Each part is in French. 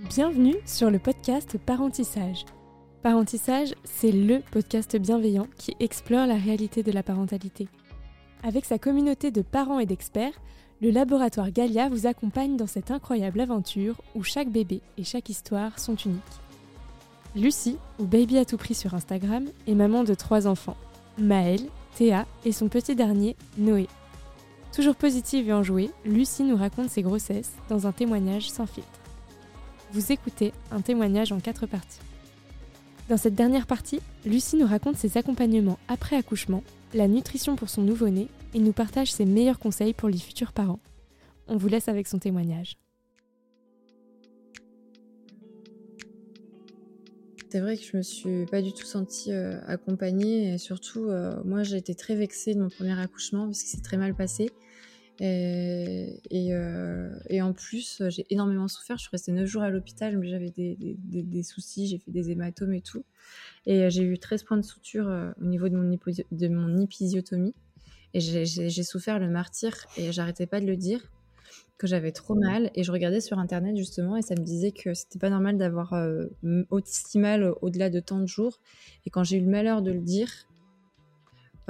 Bienvenue sur le podcast Parentissage. Parentissage, c'est le podcast bienveillant qui explore la réalité de la parentalité. Avec sa communauté de parents et d'experts, le laboratoire Galia vous accompagne dans cette incroyable aventure où chaque bébé et chaque histoire sont uniques. Lucie, ou Baby à tout prix sur Instagram, est maman de trois enfants, Maëlle, Théa et son petit dernier, Noé. Toujours positive et enjouée, Lucie nous raconte ses grossesses dans un témoignage sans filtre. Vous écoutez un témoignage en quatre parties. Dans cette dernière partie, Lucie nous raconte ses accompagnements après accouchement, la nutrition pour son nouveau-né et nous partage ses meilleurs conseils pour les futurs parents. On vous laisse avec son témoignage. C'est vrai que je me suis pas du tout sentie euh, accompagnée et surtout, euh, moi j'ai été très vexée de mon premier accouchement parce que c'est très mal passé. Et, euh, et, en plus, j'ai énormément souffert. Je suis restée 9 jours à l'hôpital, mais j'avais des, des, des, soucis, j'ai fait des hématomes et tout. Et j'ai eu 13 points de suture euh, au niveau de mon, de mon épisiotomie. Et j'ai souffert le martyr et j'arrêtais pas de le dire que j'avais trop mal. Et je regardais sur internet justement et ça me disait que c'était pas normal d'avoir euh, aussi mal au-delà de tant de jours. Et quand j'ai eu le malheur de le dire,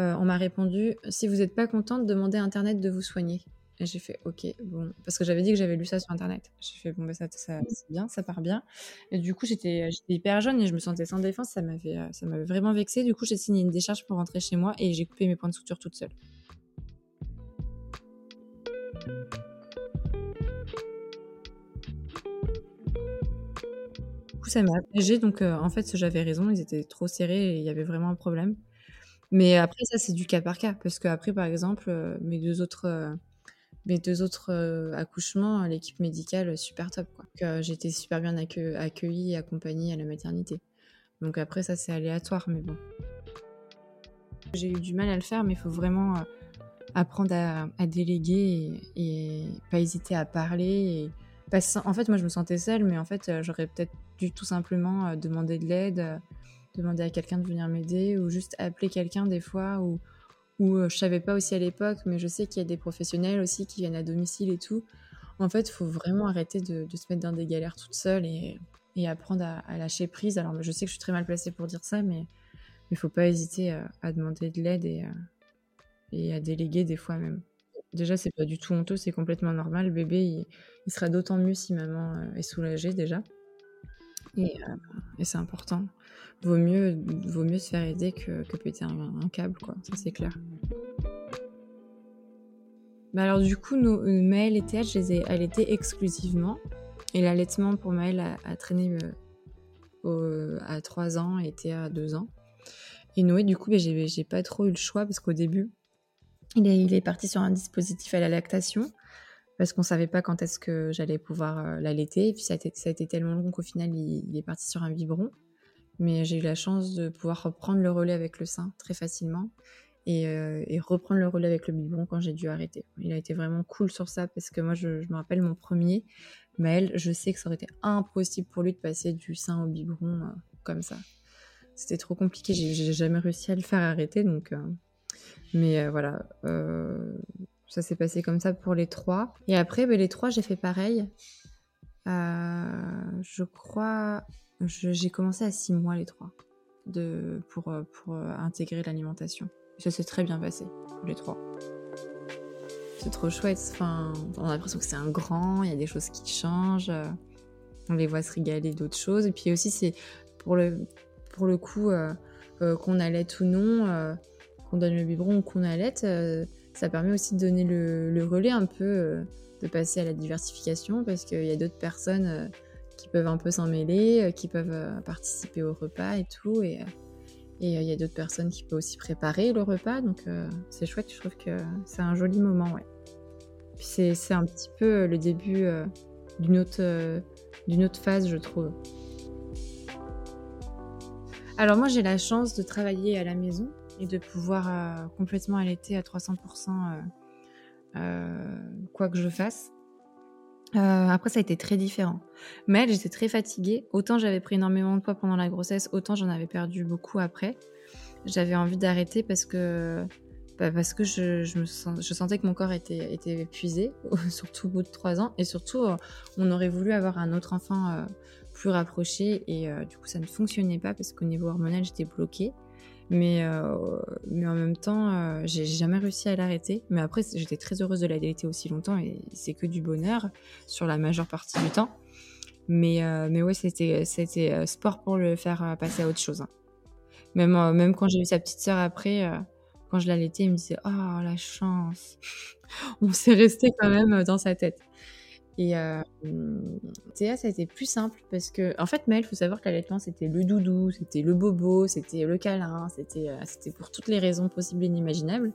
euh, on m'a répondu si vous n'êtes pas contente, demandez à Internet de vous soigner. Et j'ai fait ok, bon, parce que j'avais dit que j'avais lu ça sur Internet. J'ai fait bon, bah, ça, ça c'est bien, ça part bien. Et du coup, j'étais hyper jeune et je me sentais sans défense, ça m'avait euh, ça m'avait vraiment vexé. Du coup, j'ai signé une décharge pour rentrer chez moi et j'ai coupé mes points de suture toute seule. Du coup, ça m'a apaisé. Donc, euh, en fait, j'avais raison, ils étaient trop serrés et il y avait vraiment un problème. Mais après, ça, c'est du cas par cas. Parce qu'après, par exemple, euh, mes deux autres, euh, mes deux autres euh, accouchements, l'équipe médicale, super top. J'étais super bien accueillie et accompagnée à la maternité. Donc après, ça, c'est aléatoire, mais bon. J'ai eu du mal à le faire, mais il faut vraiment apprendre à, déléguer et, pas hésiter à parler. Et En fait, moi, je me sentais seule, mais en fait, j'aurais peut-être dû tout simplement demander de l'aide demander à quelqu'un de venir m'aider ou juste appeler quelqu'un des fois ou ou euh, je savais pas aussi à l'époque, mais je sais qu'il y a des professionnels aussi qui viennent à domicile et tout. En fait, il faut vraiment arrêter de, se mettre dans des galères toute seule et, et apprendre à, lâcher prise. Alors, je sais que je suis très mal placée pour dire ça, mais il faut pas hésiter à, demander de l'aide et, à déléguer des fois même. Déjà, c'est pas du tout honteux, c'est complètement normal. Le bébé, il, il sera d'autant mieux si maman euh, est soulagée déjà. Et, euh, et c'est important vaut mieux, vaut mieux se faire aider que, que péter un, câble, quoi. Ça, c'est clair. Bah alors, du coup, nos, euh, Maëlle et Théâtre, je les ai allaités exclusivement. Et l'allaitement pour Maëlle a, traîné euh, à 3 ans et Théa à 2 ans. Et Noé, du coup, bah, j'ai pas trop eu le choix parce qu'au début, il est, il est, parti sur un dispositif à la lactation parce qu'on savait pas quand est-ce que j'allais pouvoir euh, l'allaiter. Et puis ça a, été, tellement long qu'au final, il, est parti sur un biberon. Mais j'ai eu la chance de pouvoir reprendre le relais avec le sein très facilement et, euh, reprendre le relais avec le biberon quand j'ai dû arrêter. Il a été vraiment cool sur ça parce que moi, je, me rappelle mon premier, Maël, je sais que ça aurait été impossible pour lui de passer du sein au biberon euh, comme ça. C'était trop compliqué, j'ai jamais réussi à le faire arrêter. Donc, mais voilà, ça s'est passé comme ça pour les trois. Et après, ben, les trois, j'ai fait pareil. je crois j'ai commencé à 6 mois les trois de, pour, euh, pour euh, intégrer l'alimentation. Ça s'est très bien passé, les trois. C'est trop chouette. Enfin, on a l'impression que c'est un grand, il y a des choses qui changent. Euh, on les voit se régaler d'autres choses. Et puis aussi, c'est pour le, pour le coup, qu'on allait ou non, qu'on donne le biberon ou qu'on allait, ça permet aussi de donner le, relais un peu, de passer à la diversification parce qu'il y a d'autres personnes qui peuvent un peu s'en mêler, euh, qui peuvent euh, participer au repas et tout. Et euh, il y a d'autres personnes qui peuvent aussi préparer le repas. Donc c'est chouette, je trouve que c'est un joli moment, c'est un petit peu le début d'une autre phase, je trouve. Alors moi j'ai la chance de travailler à la maison et de pouvoir complètement allaiter à 300% quoi que je fasse. Euh, après, ça a été très différent. Mais j'étais très fatiguée. Autant j'avais pris énormément de poids pendant la grossesse, autant j'en avais perdu beaucoup après. J'avais envie d'arrêter parce que bah, parce que je, je, sentais que mon corps était, était épuisé, surtout au bout de trois ans. Et surtout, euh, on aurait voulu avoir un autre enfant euh, plus rapproché. Et euh, du coup, ça ne fonctionnait pas parce qu'au niveau hormonal, j'étais bloquée. Mais, mais en même temps, j'ai jamais réussi à l'arrêter. Mais après, j'étais très heureuse de l'allaiter aussi longtemps et c'est que du bonheur sur la majeure partie du temps. Mais, mais ouais, c'était sport pour le faire passer à autre chose. Hein. Même, même quand j'ai eu sa petite sœur après, quand je l'allaitais, il me disait Oh, la chance On s'est resté quand même euh, dans sa tête. Et euh, Théa, ça a été plus simple parce que, en fait, Mel, il faut savoir que l'allaitement, c'était le doudou, c'était le bobo, c'était le câlin, c'était euh, c'était pour toutes les raisons possibles et inimaginables.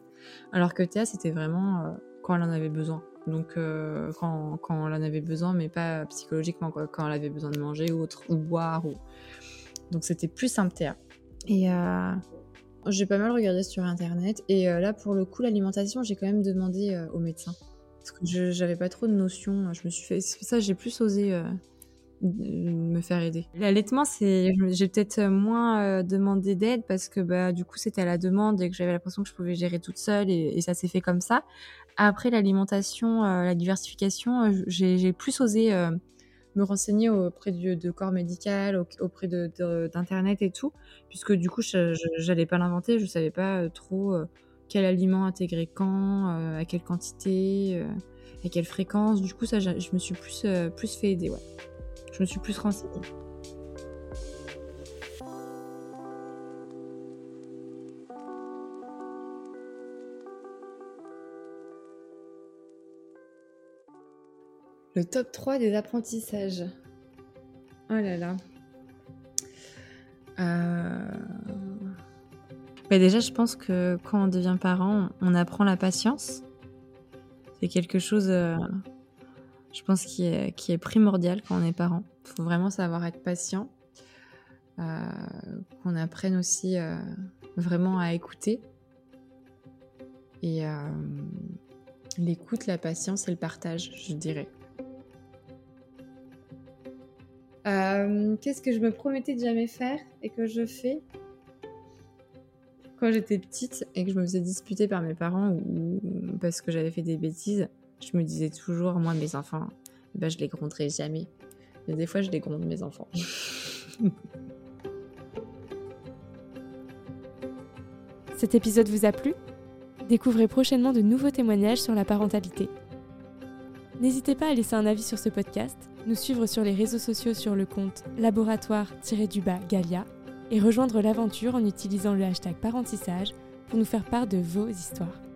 Alors que Théa, c'était vraiment euh, quand elle en avait besoin. Donc, quand, quand elle en avait besoin, mais pas psychologiquement, quoi, quand elle avait besoin de manger ou autre, ou boire. Ou... Donc, c'était plus simple, Théa. Et j'ai pas mal regardé sur internet et là pour le coup l'alimentation j'ai quand même demandé au médecin parce que j'avais pas trop de notions. Je me suis fait ça j'ai plus osé euh, me faire aider. L'allaitement j'ai peut-être moins demandé d'aide parce que bah du coup c'était à la demande et que j'avais l'impression que je pouvais gérer toute seule et, ça s'est fait comme ça. Après l'alimentation, la diversification, j'ai plus osé me renseigner auprès de, corps médical, auprès d'internet et tout, puisque du coup, j'allais pas l'inventer, je savais pas euh, trop euh, quel aliment intégrer quand, euh, à quelle quantité, à quelle fréquence. Du coup, ça, je me suis plus, plus fait aider, ouais. Je me suis plus renseignée. Le top 3 des apprentissages. Oh là là. Euh... déjà, je pense que quand on devient parent, on apprend la patience. C'est quelque chose, euh, je pense, qui est, primordial quand on est parent. Il faut vraiment savoir être patient. Euh, qu'on apprenne aussi euh, vraiment à écouter. Et l'écoute, la patience et le partage, je dirais. Qu'est-ce que je me promettais de jamais faire et que je fais? Quand j'étais petite et que je me faisais disputer par mes parents ou parce que j'avais fait des bêtises, je me disais toujours, moi, mes enfants, ben, je les gronderai jamais. Mais des fois, je les gronde, mes enfants. Cet épisode vous a plu? Découvrez prochainement de nouveaux témoignages sur la parentalité. N'hésitez pas à laisser un avis sur ce podcast nous suivre sur les réseaux sociaux sur le compte laboratoire-du-bas Galia et rejoindre l'aventure en utilisant le hashtag parentissage pour nous faire part de vos histoires.